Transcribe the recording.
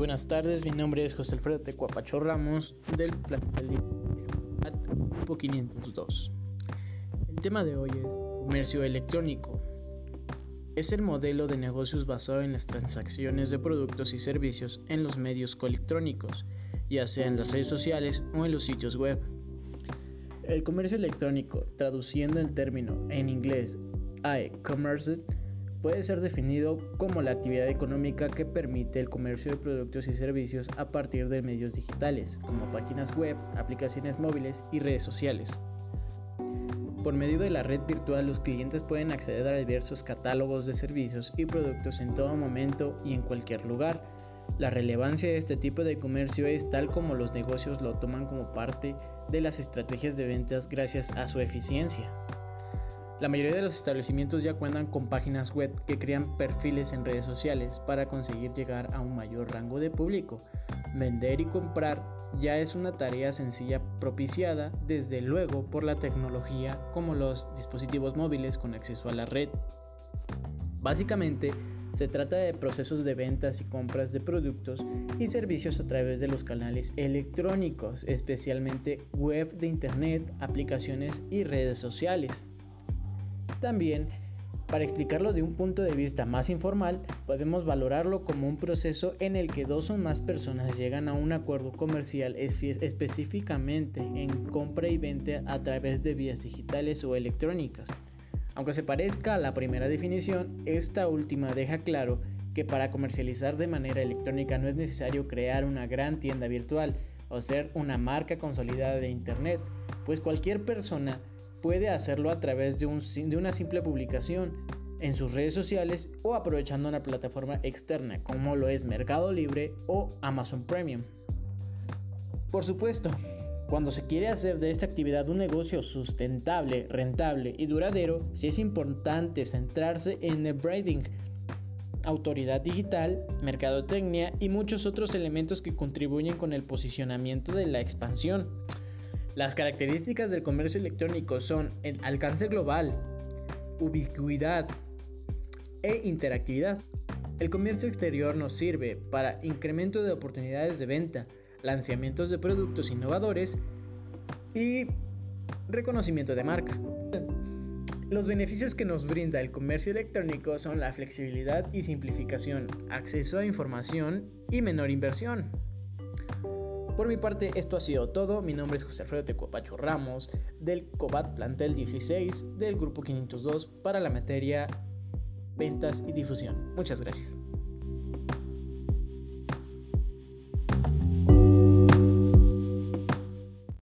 buenas tardes, mi nombre es José Alfredo Tecuapacho Ramos del plantel Grupo 502. El tema de hoy es comercio electrónico. Es el modelo de negocios basado en las transacciones de productos y servicios en los medios electrónicos, ya sea en las redes sociales o en los sitios web. El comercio electrónico, traduciendo el término en inglés e-commerce, puede ser definido como la actividad económica que permite el comercio de productos y servicios a partir de medios digitales, como páginas web, aplicaciones móviles y redes sociales. Por medio de la red virtual, los clientes pueden acceder a diversos catálogos de servicios y productos en todo momento y en cualquier lugar. La relevancia de este tipo de comercio es tal como los negocios lo toman como parte de las estrategias de ventas gracias a su eficiencia. La mayoría de los establecimientos ya cuentan con páginas web que crean perfiles en redes sociales para conseguir llegar a un mayor rango de público. Vender y comprar ya es una tarea sencilla propiciada desde luego por la tecnología como los dispositivos móviles con acceso a la red. Básicamente, se trata de procesos de ventas y compras de productos y servicios a través de los canales electrónicos, especialmente web de Internet, aplicaciones y redes sociales. También, para explicarlo de un punto de vista más informal, podemos valorarlo como un proceso en el que dos o más personas llegan a un acuerdo comercial específicamente en compra y venta a través de vías digitales o electrónicas. Aunque se parezca a la primera definición, esta última deja claro que para comercializar de manera electrónica no es necesario crear una gran tienda virtual o ser una marca consolidada de Internet, pues cualquier persona puede hacerlo a través de, una simple publicación en sus redes sociales o aprovechando una plataforma externa como lo es Mercado Libre o Amazon Premium. Por supuesto, cuando se quiere hacer de esta actividad un negocio sustentable, rentable y duradero, sí es importante centrarse en el branding, autoridad digital, mercadotecnia y muchos otros elementos que contribuyen con el posicionamiento de la expansión. Las características del comercio electrónico son el alcance global, ubicuidad e interactividad. El comercio exterior nos sirve para incremento de oportunidades de venta, lanzamientos de productos innovadores y reconocimiento de marca. Los beneficios que nos brinda el comercio electrónico son la flexibilidad y simplificación, acceso a información y menor inversión. Por mi parte, esto ha sido todo. Mi nombre es José Alfredo Tecuapacho Ramos, del COBAT Plantel 16 del Grupo 502 para la materia Ventas y Difusión. Muchas gracias.